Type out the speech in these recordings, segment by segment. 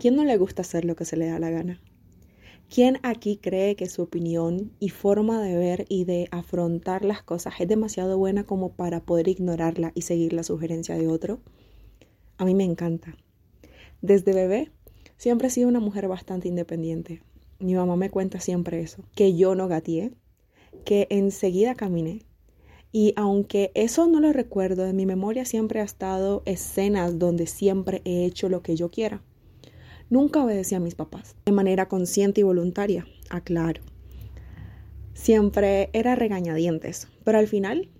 ¿Quién no le gusta hacer lo que se le da la gana? ¿Quién aquí cree que su opinión y forma de ver y de afrontar las cosas es demasiado buena como para poder ignorarla y seguir la sugerencia de otro? A mí me encanta. Desde bebé siempre he sido una mujer bastante independiente. Mi mamá me cuenta siempre eso, que yo no gateé, que enseguida caminé. Y aunque eso no lo recuerdo, en mi memoria siempre ha estado escenas donde siempre he hecho lo que yo quiera. Nunca obedecí a mis papás, de manera consciente y voluntaria, aclaro. Siempre era regañadientes, pero al final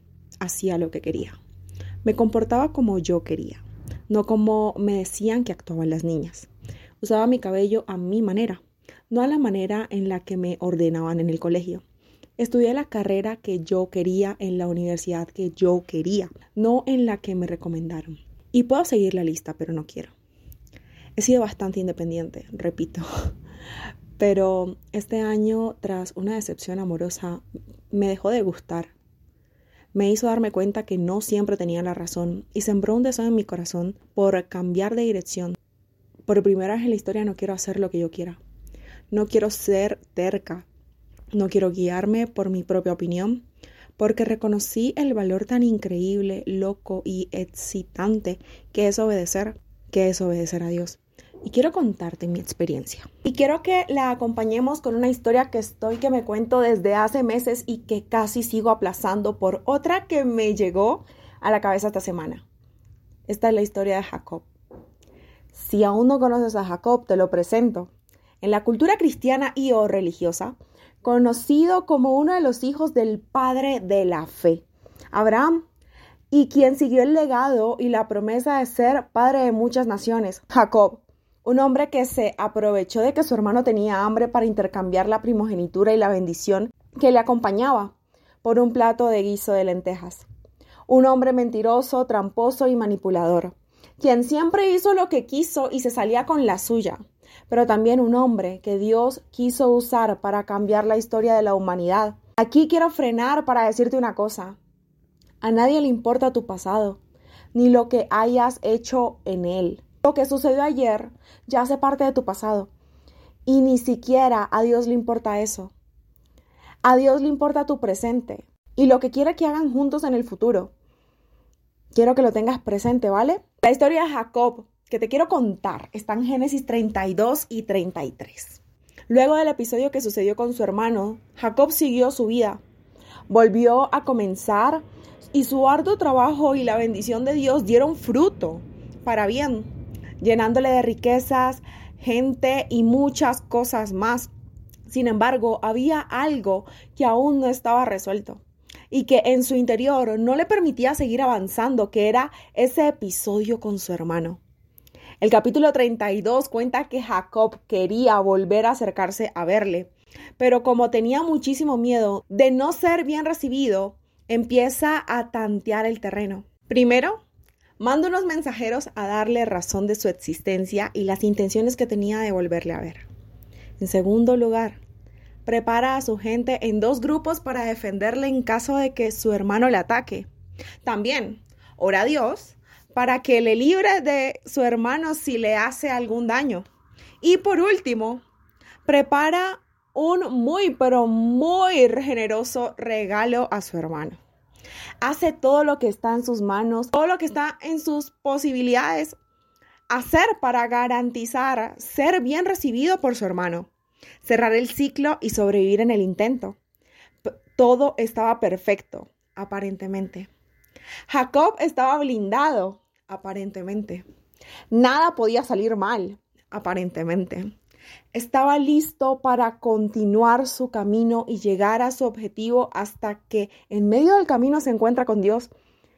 hacía lo que quería. Me comportaba como yo quería, no como me decían que actuaban las niñas. Usaba mi cabello a mi manera, no a la manera en la que me ordenaban en el colegio. Estudié la carrera que yo quería en la universidad que yo quería, no en la que me recomendaron. Y puedo seguir la lista, pero no quiero. He sido bastante independiente, repito. Pero este año, tras una decepción amorosa, me dejó de gustar. Me hizo darme cuenta que no siempre tenía la razón y sembró un deseo en mi corazón por cambiar de dirección. Por primera vez en la historia no quiero hacer lo que yo quiera. No quiero ser terca. No quiero guiarme por mi propia opinión, porque reconocí el valor tan increíble, loco y excitante que es obedecer, que es obedecer a Dios y quiero contarte mi experiencia. Y quiero que la acompañemos con una historia que estoy que me cuento desde hace meses y que casi sigo aplazando por otra que me llegó a la cabeza esta semana. Esta es la historia de Jacob. Si aún no conoces a Jacob, te lo presento. En la cultura cristiana y o religiosa, conocido como uno de los hijos del padre de la fe, Abraham, y quien siguió el legado y la promesa de ser padre de muchas naciones, Jacob, un hombre que se aprovechó de que su hermano tenía hambre para intercambiar la primogenitura y la bendición que le acompañaba por un plato de guiso de lentejas. Un hombre mentiroso, tramposo y manipulador, quien siempre hizo lo que quiso y se salía con la suya, pero también un hombre que Dios quiso usar para cambiar la historia de la humanidad. Aquí quiero frenar para decirte una cosa. A nadie le importa tu pasado, ni lo que hayas hecho en él. Lo que sucedió ayer ya hace parte de tu pasado. Y ni siquiera a Dios le importa eso. A Dios le importa tu presente y lo que quiere que hagan juntos en el futuro. Quiero que lo tengas presente, ¿vale? La historia de Jacob que te quiero contar está en Génesis 32 y 33. Luego del episodio que sucedió con su hermano, Jacob siguió su vida. Volvió a comenzar y su arduo trabajo y la bendición de Dios dieron fruto para bien llenándole de riquezas, gente y muchas cosas más. Sin embargo, había algo que aún no estaba resuelto y que en su interior no le permitía seguir avanzando, que era ese episodio con su hermano. El capítulo 32 cuenta que Jacob quería volver a acercarse a verle, pero como tenía muchísimo miedo de no ser bien recibido, empieza a tantear el terreno. Primero, manda unos mensajeros a darle razón de su existencia y las intenciones que tenía de volverle a ver. En segundo lugar, prepara a su gente en dos grupos para defenderle en caso de que su hermano le ataque. También, ora a Dios para que le libre de su hermano si le hace algún daño. Y por último, prepara un muy, pero muy generoso regalo a su hermano hace todo lo que está en sus manos, todo lo que está en sus posibilidades hacer para garantizar ser bien recibido por su hermano, cerrar el ciclo y sobrevivir en el intento. Todo estaba perfecto, aparentemente. Jacob estaba blindado, aparentemente. Nada podía salir mal, aparentemente estaba listo para continuar su camino y llegar a su objetivo hasta que en medio del camino se encuentra con Dios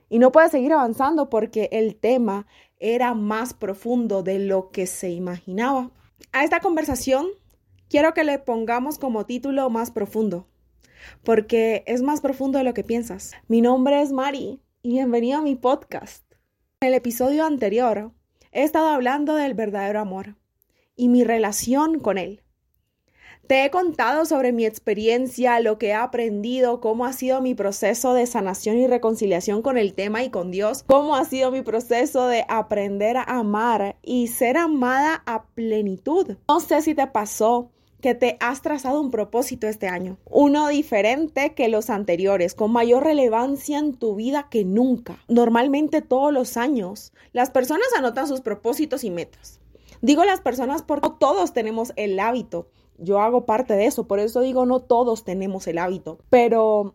y no puede seguir avanzando porque el tema era más profundo de lo que se imaginaba. A esta conversación quiero que le pongamos como título más profundo, porque es más profundo de lo que piensas. Mi nombre es Mari y bienvenido a mi podcast. En el episodio anterior he estado hablando del verdadero amor y mi relación con Él. Te he contado sobre mi experiencia, lo que he aprendido, cómo ha sido mi proceso de sanación y reconciliación con el tema y con Dios, cómo ha sido mi proceso de aprender a amar y ser amada a plenitud. No sé si te pasó que te has trazado un propósito este año, uno diferente que los anteriores, con mayor relevancia en tu vida que nunca. Normalmente todos los años las personas anotan sus propósitos y metas. Digo las personas porque no todos tenemos el hábito. Yo hago parte de eso, por eso digo no todos tenemos el hábito, pero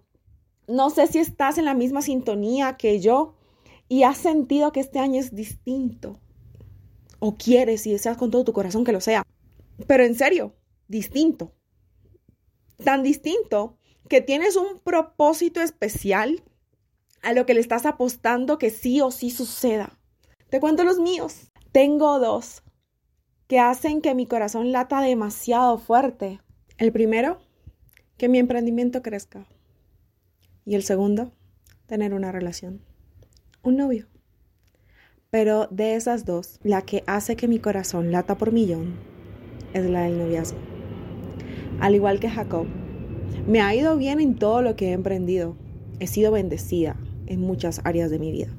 no sé si estás en la misma sintonía que yo y has sentido que este año es distinto o quieres y deseas con todo tu corazón que lo sea. Pero en serio, distinto. Tan distinto que tienes un propósito especial a lo que le estás apostando que sí o sí suceda. Te cuento los míos. Tengo dos que hacen que mi corazón lata demasiado fuerte. El primero, que mi emprendimiento crezca. Y el segundo, tener una relación. Un novio. Pero de esas dos, la que hace que mi corazón lata por millón es la del noviazgo al igual que Jacob. Me ha ido bien en todo lo que he emprendido. He sido bendecida en muchas áreas de mi vida.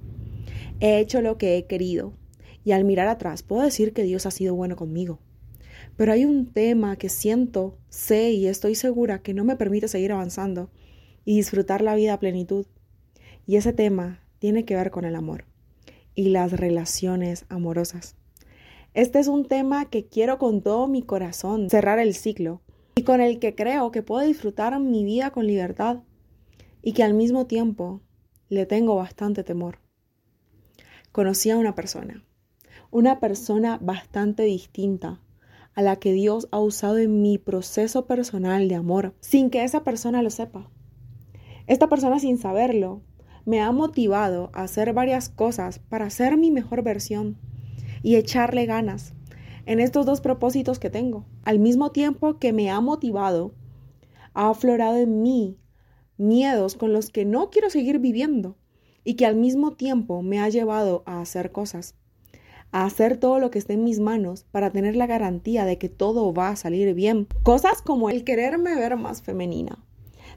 He hecho lo que he querido y al mirar atrás puedo decir que Dios ha sido bueno conmigo. Pero hay un tema que siento, sé y estoy segura que no me permite seguir avanzando y disfrutar la vida a plenitud. Y ese tema tiene que ver con el amor y las relaciones amorosas. Este es un tema que quiero con todo mi corazón cerrar el ciclo y con el que creo que puedo disfrutar mi vida con libertad y que al mismo tiempo le tengo bastante temor. Conocí a una persona, una persona bastante distinta a la que Dios ha usado en mi proceso personal de amor, sin que esa persona lo sepa. Esta persona sin saberlo me ha motivado a hacer varias cosas para ser mi mejor versión y echarle ganas en estos dos propósitos que tengo. Al mismo tiempo que me ha motivado, ha aflorado en mí miedos con los que no quiero seguir viviendo y que al mismo tiempo me ha llevado a hacer cosas, hacer todo lo que esté en mis manos para tener la garantía de que todo va a salir bien. Cosas como el quererme ver más femenina,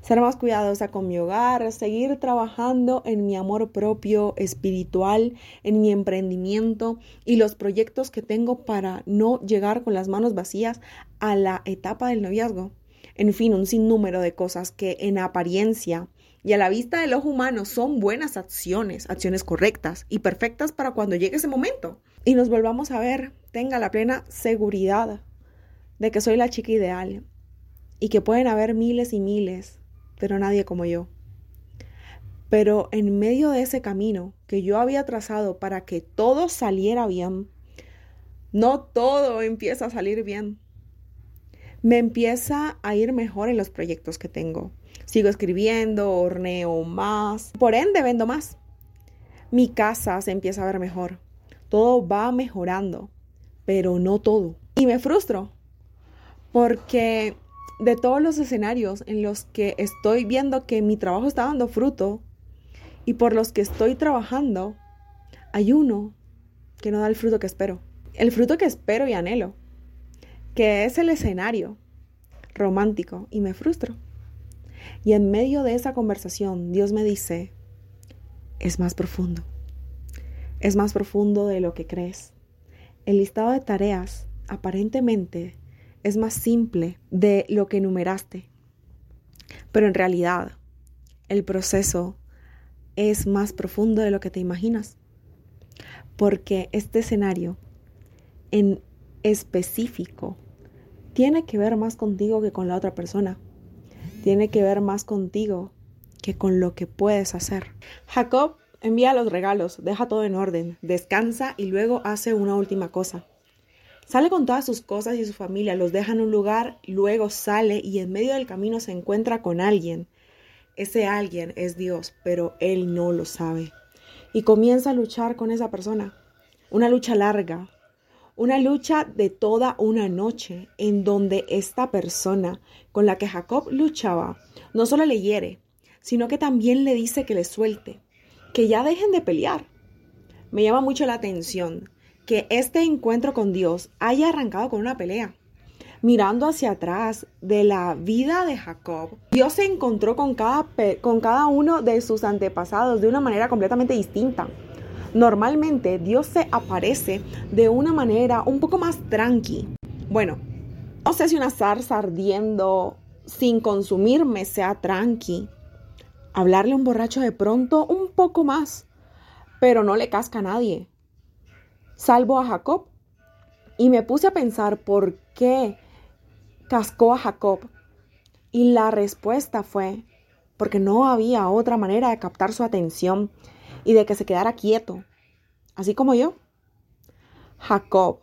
ser más cuidadosa con mi hogar, seguir trabajando en mi amor propio espiritual, en mi emprendimiento y los proyectos que tengo para no llegar con las manos vacías a la etapa del noviazgo. En fin, un sinnúmero de cosas que en apariencia y a la vista del ojo humano son buenas acciones, acciones correctas y perfectas para cuando llegue ese momento. Y nos volvamos a ver, tenga la plena seguridad de que soy la chica ideal y que pueden haber miles y miles pero nadie como yo. Pero en medio de ese camino que yo había trazado para que todo saliera bien, no todo empieza a salir bien. Me empieza a ir mejor en los proyectos que tengo. Sigo escribiendo, horneo más, por ende vendo más. Mi casa se empieza a ver mejor. Todo va mejorando, pero no todo. Y me frustro porque de todos los escenarios en los que estoy viendo que mi trabajo está dando fruto y por los que estoy trabajando, hay uno que no da el fruto que espero. El fruto que espero y anhelo, que es el escenario romántico y me frustro. Y en medio de esa conversación, Dios me dice, es más profundo. Es más profundo de lo que crees. El listado de tareas aparentemente es más simple de lo que enumeraste. Pero en realidad, el proceso es más profundo de lo que te imaginas. Porque este escenario en específico tiene que ver más contigo que con la otra persona. Tiene que ver más contigo que con lo que puedes hacer. Jacob envía los regalos, deja todo en orden, descansa y luego hace una última cosa. Sale con todas sus cosas y su familia, los deja en un lugar, luego sale y en medio del camino se encuentra con alguien. Ese alguien es Dios, pero él no lo sabe. Y comienza a luchar con esa persona. Una lucha larga, una lucha de toda una noche en donde esta persona con la que Jacob luchaba no solo le hiere, sino que también le dice que le suelte, que ya dejen de pelear. Me llama mucho la atención que este encuentro con Dios haya arrancado con una pelea. mirando hacia atrás de la vida de Jacob, Dios se encontró con cada, con cada uno de sus antepasados de una manera completamente distinta. Normalmente Dios se aparece de una manera un poco más tranqui. Bueno, no sé si una zarza ardiendo sin consumirme sea tranqui. Hablarle a un borracho de pronto un poco más, pero no le casca a nadie. Salvo a Jacob. Y me puse a pensar por qué cascó a Jacob. Y la respuesta fue porque no había otra manera de captar su atención y de que se quedara quieto, así como yo. Jacob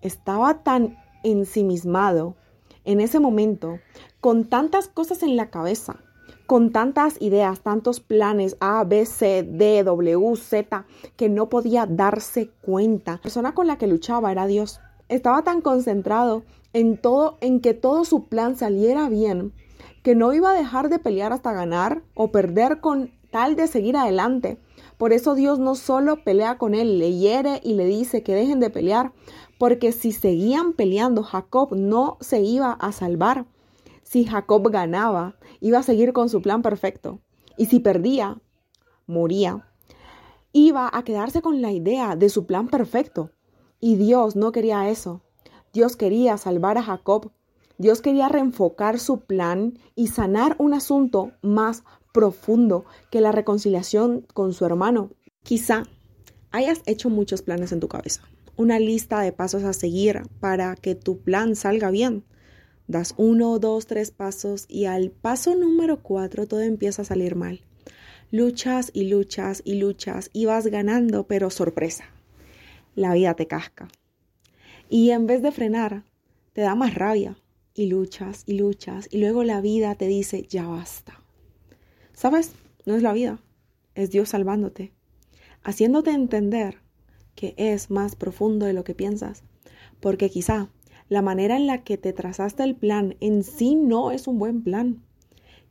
estaba tan ensimismado en ese momento, con tantas cosas en la cabeza, con tantas ideas, tantos planes A, B, C, D, W, Z, que no podía darse cuenta. La persona con la que luchaba era Dios. Estaba tan concentrado en todo, en que todo su plan saliera bien, que no iba a dejar de pelear hasta ganar o perder con tal de seguir adelante. Por eso Dios no solo pelea con él, le hiere y le dice que dejen de pelear, porque si seguían peleando, Jacob no se iba a salvar. Si Jacob ganaba, iba a seguir con su plan perfecto. Y si perdía, moría. Iba a quedarse con la idea de su plan perfecto. Y Dios no quería eso. Dios quería salvar a Jacob. Dios quería reenfocar su plan y sanar un asunto más profundo que la reconciliación con su hermano. Quizá hayas hecho muchos planes en tu cabeza, una lista de pasos a seguir para que tu plan salga bien. Das uno, dos, tres pasos y al paso número cuatro todo empieza a salir mal. Luchas y luchas y luchas y vas ganando, pero sorpresa. La vida te casca. Y en vez de frenar, te da más rabia y luchas y luchas y luego la vida te dice, ya basta. ¿Sabes? No es la vida, es Dios salvándote, haciéndote entender que es más profundo de lo que piensas, porque quizá la manera en la que te trazaste el plan en sí no es un buen plan.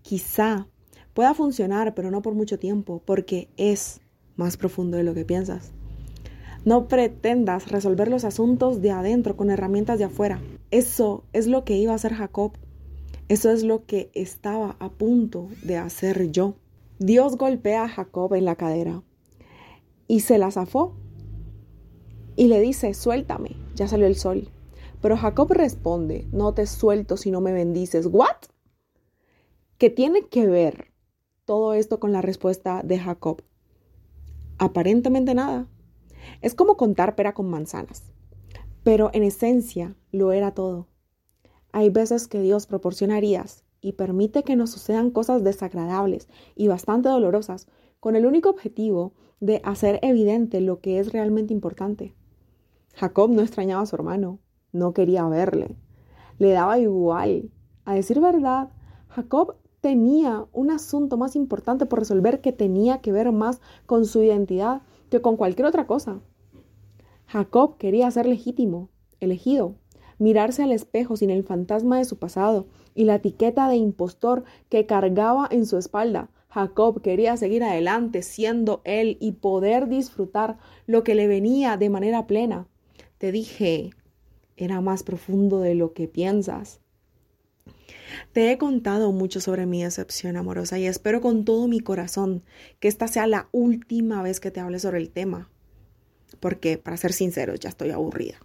Quizá pueda funcionar, pero no por mucho tiempo, porque es más profundo de lo que piensas. No pretendas resolver los asuntos de adentro con herramientas de afuera. Eso es lo que iba a hacer Jacob eso es lo que estaba a punto de hacer yo. Dios golpea a Jacob en la cadera y se la zafó y le dice, suéltame, ya salió el sol. Pero Jacob responde, no te suelto si no me bendices. ¿What? ¿Qué tiene que ver todo esto con la respuesta de Jacob? Aparentemente nada. Es como contar pera con manzanas. Pero en esencia lo era todo. Hay veces que Dios proporciona y permite que nos sucedan cosas desagradables y bastante dolorosas con el único objetivo de hacer evidente lo que es realmente importante. Jacob no extrañaba a su hermano, no quería verle, le daba igual. A decir verdad, Jacob tenía un asunto más importante por resolver que tenía que ver más con su identidad que con cualquier otra cosa. Jacob quería ser legítimo, elegido, mirarse al espejo sin el fantasma de su pasado y la etiqueta de impostor que cargaba en su espalda. Jacob quería seguir adelante siendo él y poder disfrutar lo que le venía de manera plena. Te dije, era más profundo de lo que piensas. Te he contado mucho sobre mi decepción amorosa y espero con todo mi corazón que esta sea la última vez que te hable sobre el tema. Porque, para ser sinceros, ya estoy aburrida.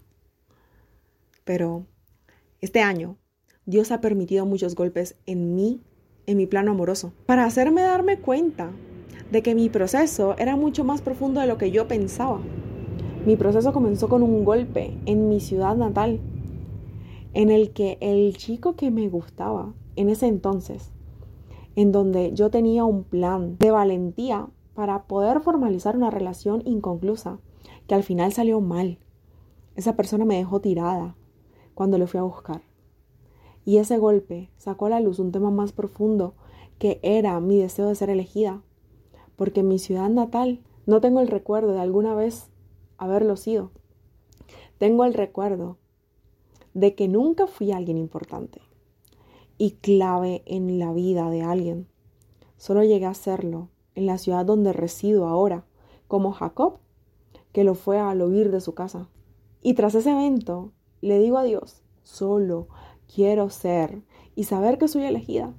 Pero este año Dios ha permitido muchos golpes en mí, en mi plano amoroso, para hacerme darme cuenta de que mi proceso era mucho más profundo de lo que yo pensaba. Mi proceso comenzó con un golpe en mi ciudad natal, en el que el chico que me gustaba en ese entonces, en donde yo tenía un plan de valentía para poder formalizar una relación inconclusa, que al final salió mal. Esa persona me dejó tirada, cuando le fui a buscar. Y ese golpe sacó a la luz un tema más profundo que era mi deseo de ser elegida, porque en mi ciudad natal no tengo el recuerdo de alguna vez haberlo sido. Tengo el recuerdo de que nunca fui alguien importante y clave en la vida de alguien. Solo llegué a serlo en la ciudad donde resido ahora, como Jacob, que lo fue al oír de su casa. Y tras ese evento, le digo a Dios solo quiero ser y saber que soy elegida,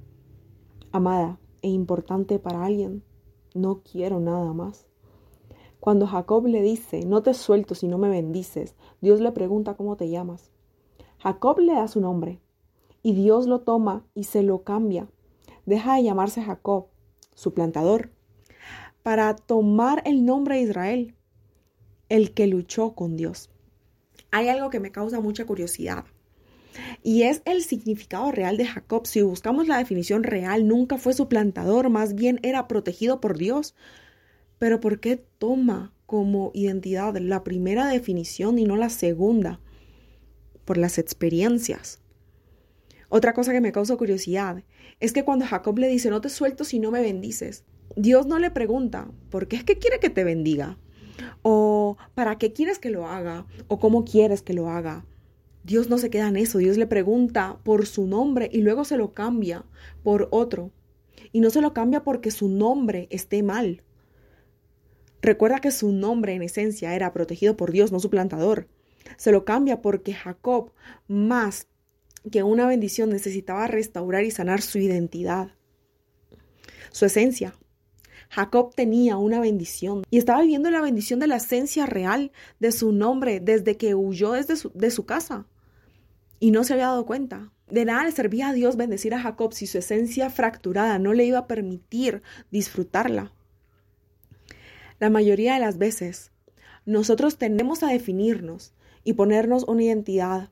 amada e importante para alguien. No quiero nada más. Cuando Jacob le dice, no te suelto si no me bendices, Dios le pregunta cómo te llamas. Jacob le da su nombre y Dios lo toma y se lo cambia. Deja de llamarse Jacob, su plantador, para tomar el nombre de Israel, el que luchó con Dios. Hay algo que me causa mucha curiosidad y es el significado real de Jacob. Si buscamos la definición real, nunca fue su plantador, más bien era protegido por Dios. Pero ¿por qué toma como identidad la primera definición y no la segunda? Por las experiencias. Otra cosa que me causa curiosidad es que cuando Jacob le dice, no te suelto si no me bendices, Dios no le pregunta, ¿por qué es que quiere que te bendiga? ¿O para qué quieres que lo haga? ¿O cómo quieres que lo haga? Dios no se queda en eso, Dios le pregunta por su nombre y luego se lo cambia por otro. Y no se lo cambia porque su nombre esté mal. Recuerda que su nombre en esencia era protegido por Dios, no su plantador. Se lo cambia porque Jacob, más que una bendición, necesitaba restaurar y sanar su identidad, su esencia. Jacob tenía una bendición y estaba viviendo la bendición de la esencia real de su nombre desde que huyó desde de su casa y no se había dado cuenta. De nada le servía a Dios bendecir a Jacob si su esencia fracturada no le iba a permitir disfrutarla. La mayoría de las veces, nosotros tendemos a definirnos y ponernos una identidad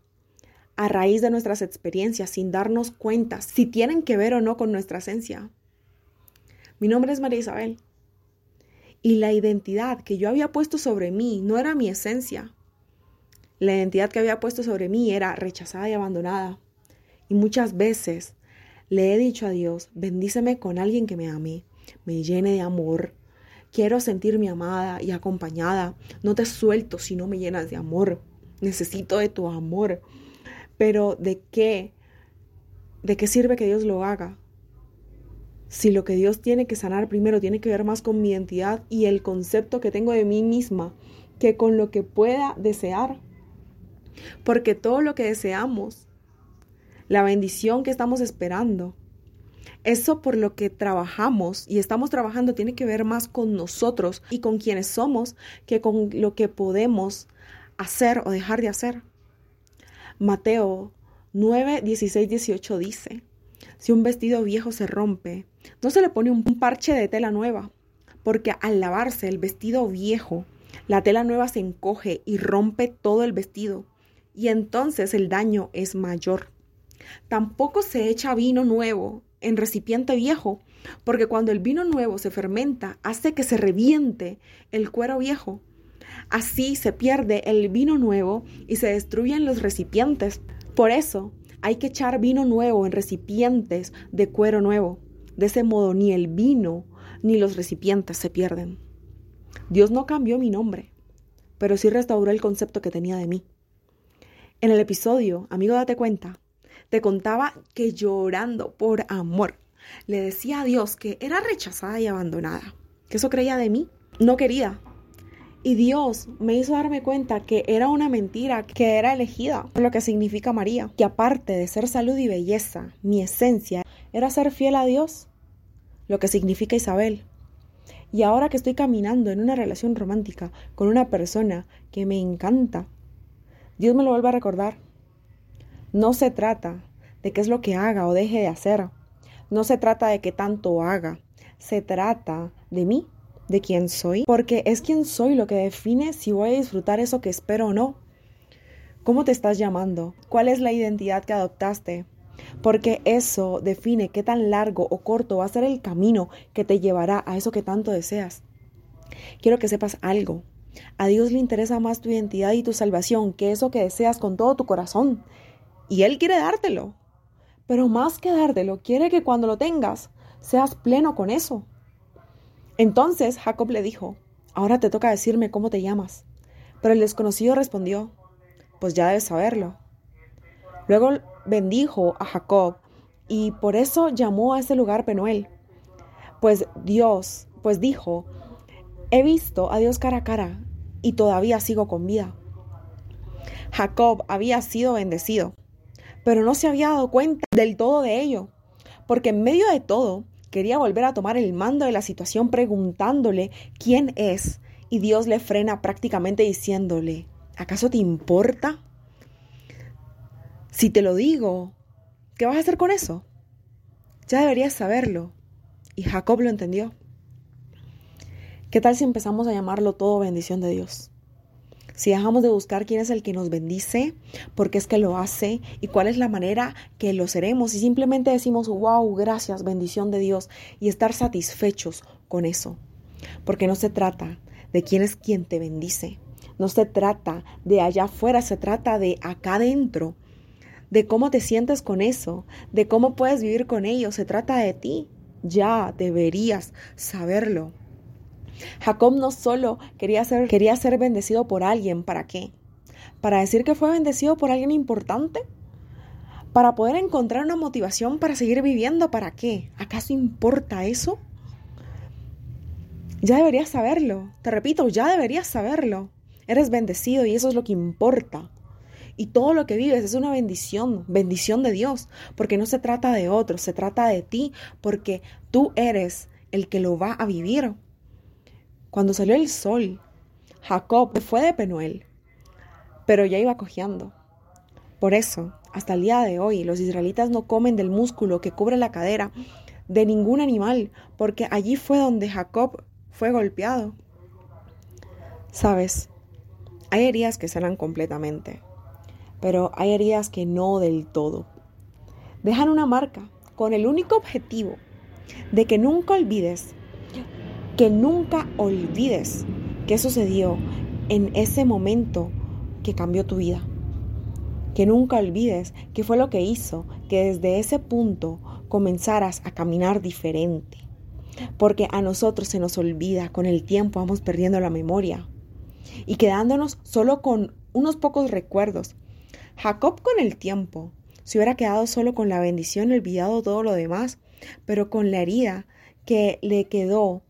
a raíz de nuestras experiencias sin darnos cuenta si tienen que ver o no con nuestra esencia. Mi nombre es María Isabel y la identidad que yo había puesto sobre mí no era mi esencia. La identidad que había puesto sobre mí era rechazada y abandonada. Y muchas veces le he dicho a Dios, bendíceme con alguien que me ame, me llene de amor. Quiero sentirme amada y acompañada. No te suelto si no me llenas de amor. Necesito de tu amor. Pero ¿de qué? ¿De qué sirve que Dios lo haga? Si lo que Dios tiene que sanar primero tiene que ver más con mi identidad y el concepto que tengo de mí misma que con lo que pueda desear. Porque todo lo que deseamos, la bendición que estamos esperando, eso por lo que trabajamos y estamos trabajando tiene que ver más con nosotros y con quienes somos que con lo que podemos hacer o dejar de hacer. Mateo 9, 16, 18 dice, si un vestido viejo se rompe, no se le pone un parche de tela nueva, porque al lavarse el vestido viejo, la tela nueva se encoge y rompe todo el vestido, y entonces el daño es mayor. Tampoco se echa vino nuevo en recipiente viejo, porque cuando el vino nuevo se fermenta, hace que se reviente el cuero viejo. Así se pierde el vino nuevo y se destruyen los recipientes. Por eso hay que echar vino nuevo en recipientes de cuero nuevo. De ese modo ni el vino ni los recipientes se pierden. Dios no cambió mi nombre, pero sí restauró el concepto que tenía de mí. En el episodio, amigo, date cuenta, te contaba que llorando por amor le decía a Dios que era rechazada y abandonada, que eso creía de mí, no quería. Y Dios me hizo darme cuenta que era una mentira, que era elegida, lo que significa María, que aparte de ser salud y belleza, mi esencia era ser fiel a Dios, lo que significa Isabel. Y ahora que estoy caminando en una relación romántica con una persona que me encanta, Dios me lo vuelve a recordar. No se trata de qué es lo que haga o deje de hacer. No se trata de qué tanto haga. Se trata de mí, de quién soy, porque es quién soy lo que define si voy a disfrutar eso que espero o no. ¿Cómo te estás llamando? ¿Cuál es la identidad que adoptaste? Porque eso define qué tan largo o corto va a ser el camino que te llevará a eso que tanto deseas. Quiero que sepas algo. A Dios le interesa más tu identidad y tu salvación que eso que deseas con todo tu corazón. Y Él quiere dártelo. Pero más que dártelo, quiere que cuando lo tengas, seas pleno con eso. Entonces Jacob le dijo, ahora te toca decirme cómo te llamas. Pero el desconocido respondió, pues ya debes saberlo. Luego bendijo a Jacob y por eso llamó a ese lugar Penuel. Pues Dios, pues dijo, he visto a Dios cara a cara y todavía sigo con vida. Jacob había sido bendecido, pero no se había dado cuenta del todo de ello, porque en medio de todo quería volver a tomar el mando de la situación preguntándole quién es, y Dios le frena prácticamente diciéndole, ¿acaso te importa? Si te lo digo, ¿qué vas a hacer con eso? Ya deberías saberlo. Y Jacob lo entendió. ¿Qué tal si empezamos a llamarlo todo bendición de Dios? Si dejamos de buscar quién es el que nos bendice, por qué es que lo hace y cuál es la manera que lo seremos y simplemente decimos, wow, gracias, bendición de Dios y estar satisfechos con eso. Porque no se trata de quién es quien te bendice, no se trata de allá afuera, se trata de acá adentro, de cómo te sientes con eso, de cómo puedes vivir con ello, se trata de ti. Ya deberías saberlo. Jacob no solo quería ser, quería ser bendecido por alguien, ¿para qué? ¿Para decir que fue bendecido por alguien importante? ¿Para poder encontrar una motivación para seguir viviendo? ¿Para qué? ¿Acaso importa eso? Ya deberías saberlo. Te repito, ya deberías saberlo. Eres bendecido y eso es lo que importa. Y todo lo que vives es una bendición, bendición de Dios, porque no se trata de otros, se trata de ti, porque tú eres el que lo va a vivir. Cuando salió el sol, Jacob fue de Penuel, pero ya iba cojeando. Por eso, hasta el día de hoy, los israelitas no comen del músculo que cubre la cadera de ningún animal, porque allí fue donde Jacob fue golpeado. Sabes, hay heridas que sanan completamente, pero hay heridas que no del todo. Dejan una marca con el único objetivo de que nunca olvides que nunca olvides qué sucedió en ese momento que cambió tu vida. Que nunca olvides qué fue lo que hizo que desde ese punto comenzaras a caminar diferente. Porque a nosotros se nos olvida, con el tiempo vamos perdiendo la memoria y quedándonos solo con unos pocos recuerdos. Jacob con el tiempo se hubiera quedado solo con la bendición olvidado todo lo demás, pero con la herida que le quedó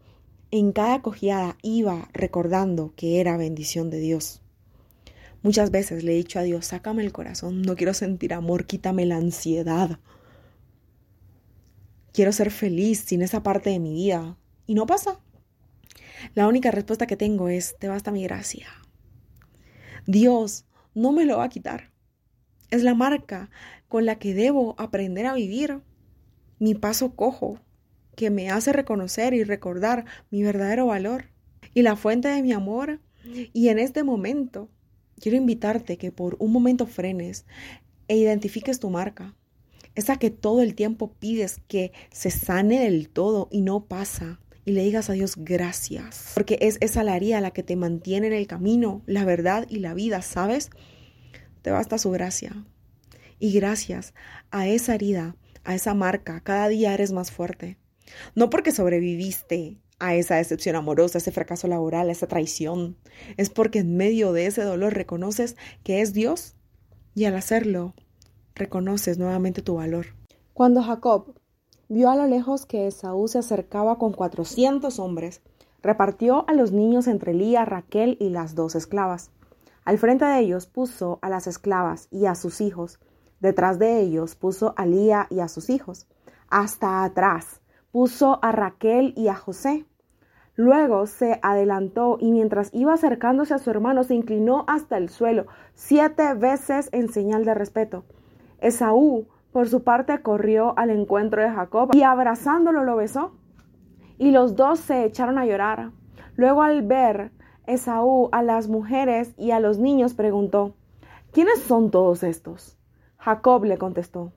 en cada cojeada iba recordando que era bendición de Dios. Muchas veces le he dicho a Dios, sácame el corazón, no quiero sentir amor, quítame la ansiedad. Quiero ser feliz sin esa parte de mi vida. Y no pasa. La única respuesta que tengo es, te basta mi gracia. Dios no me lo va a quitar. Es la marca con la que debo aprender a vivir. Mi paso cojo, que me hace reconocer y recordar mi verdadero valor y la fuente de mi amor. Y en este momento quiero invitarte que por un momento frenes e identifiques tu marca, esa que todo el tiempo pides que se sane del todo y no pasa. Y le digas a Dios gracias, porque es esa la la que te mantiene en el camino, la verdad y la vida, ¿sabes? Te basta su gracia. Y gracias a esa herida, a esa marca, cada día eres más fuerte. No porque sobreviviste a esa decepción amorosa, a ese fracaso laboral, a esa traición. Es porque en medio de ese dolor reconoces que es Dios y al hacerlo reconoces nuevamente tu valor. Cuando Jacob vio a lo lejos que Esaú se acercaba con cuatrocientos hombres, repartió a los niños entre Lía, Raquel y las dos esclavas. Al frente de ellos puso a las esclavas y a sus hijos. Detrás de ellos puso a Lía y a sus hijos. Hasta atrás puso a Raquel y a José. Luego se adelantó y mientras iba acercándose a su hermano se inclinó hasta el suelo siete veces en señal de respeto. Esaú, por su parte, corrió al encuentro de Jacob y abrazándolo lo besó. Y los dos se echaron a llorar. Luego al ver Esaú a las mujeres y a los niños preguntó, ¿quiénes son todos estos? Jacob le contestó,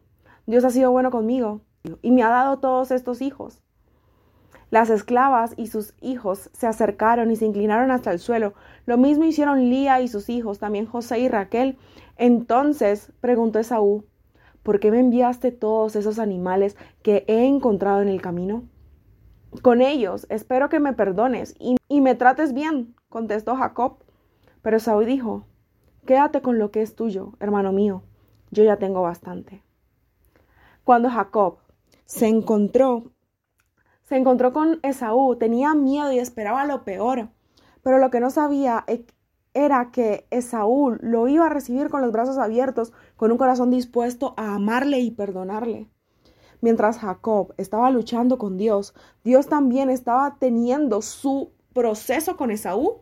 Dios ha sido bueno conmigo y me ha dado todos estos hijos. Las esclavas y sus hijos se acercaron y se inclinaron hasta el suelo. Lo mismo hicieron Lía y sus hijos, también José y Raquel. Entonces preguntó Esaú, ¿por qué me enviaste todos esos animales que he encontrado en el camino? Con ellos espero que me perdones y, y me trates bien, contestó Jacob. Pero Esaú dijo, quédate con lo que es tuyo, hermano mío, yo ya tengo bastante. Cuando Jacob se encontró, se encontró con Esaú, tenía miedo y esperaba lo peor, pero lo que no sabía era que Esaú lo iba a recibir con los brazos abiertos, con un corazón dispuesto a amarle y perdonarle. Mientras Jacob estaba luchando con Dios, Dios también estaba teniendo su proceso con Esaú.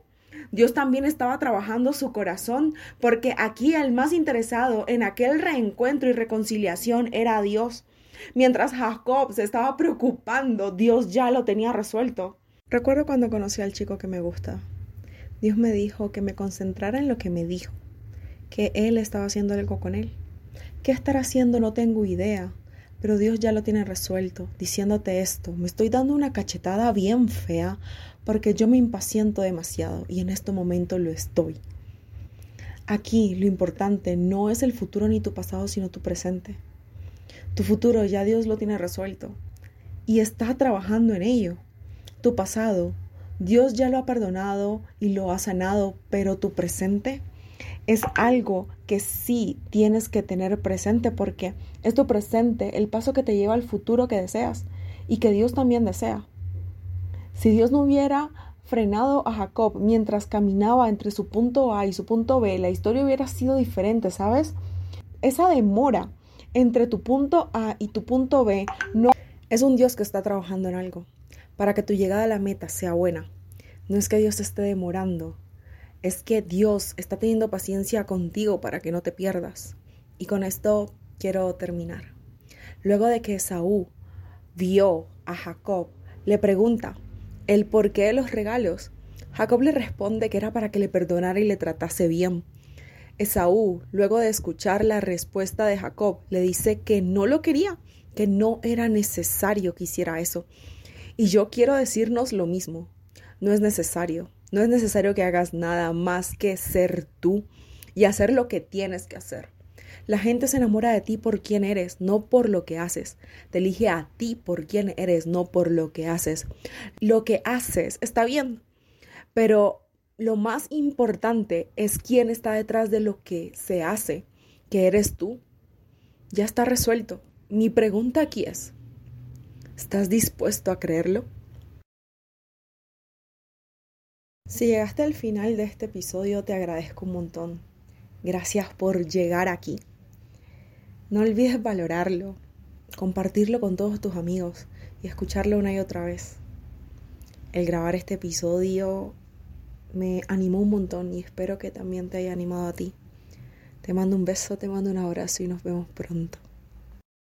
Dios también estaba trabajando su corazón, porque aquí el más interesado en aquel reencuentro y reconciliación era Dios. Mientras Jacob se estaba preocupando, Dios ya lo tenía resuelto. Recuerdo cuando conocí al chico que me gusta. Dios me dijo que me concentrara en lo que me dijo, que Él estaba haciendo algo con Él. ¿Qué estará haciendo? No tengo idea, pero Dios ya lo tiene resuelto, diciéndote esto. Me estoy dando una cachetada bien fea porque yo me impaciento demasiado y en este momento lo estoy. Aquí lo importante no es el futuro ni tu pasado, sino tu presente. Tu futuro ya Dios lo tiene resuelto y está trabajando en ello. Tu pasado, Dios ya lo ha perdonado y lo ha sanado, pero tu presente es algo que sí tienes que tener presente porque es tu presente el paso que te lleva al futuro que deseas y que Dios también desea. Si Dios no hubiera frenado a Jacob mientras caminaba entre su punto A y su punto B, la historia hubiera sido diferente, ¿sabes? Esa demora entre tu punto A y tu punto B no es un Dios que está trabajando en algo para que tu llegada a la meta sea buena. No es que Dios esté demorando, es que Dios está teniendo paciencia contigo para que no te pierdas. Y con esto quiero terminar. Luego de que Saúl vio a Jacob, le pregunta el porqué de los regalos. Jacob le responde que era para que le perdonara y le tratase bien. Esaú, luego de escuchar la respuesta de Jacob, le dice que no lo quería, que no era necesario que hiciera eso. Y yo quiero decirnos lo mismo. No es necesario. No es necesario que hagas nada más que ser tú y hacer lo que tienes que hacer. La gente se enamora de ti por quién eres, no por lo que haces. Te elige a ti por quién eres, no por lo que haces. Lo que haces está bien, pero lo más importante es quién está detrás de lo que se hace, que eres tú. Ya está resuelto. Mi pregunta aquí es, ¿estás dispuesto a creerlo? Si llegaste al final de este episodio, te agradezco un montón. Gracias por llegar aquí. No olvides valorarlo, compartirlo con todos tus amigos y escucharlo una y otra vez. El grabar este episodio me animó un montón y espero que también te haya animado a ti. Te mando un beso, te mando un abrazo y nos vemos pronto.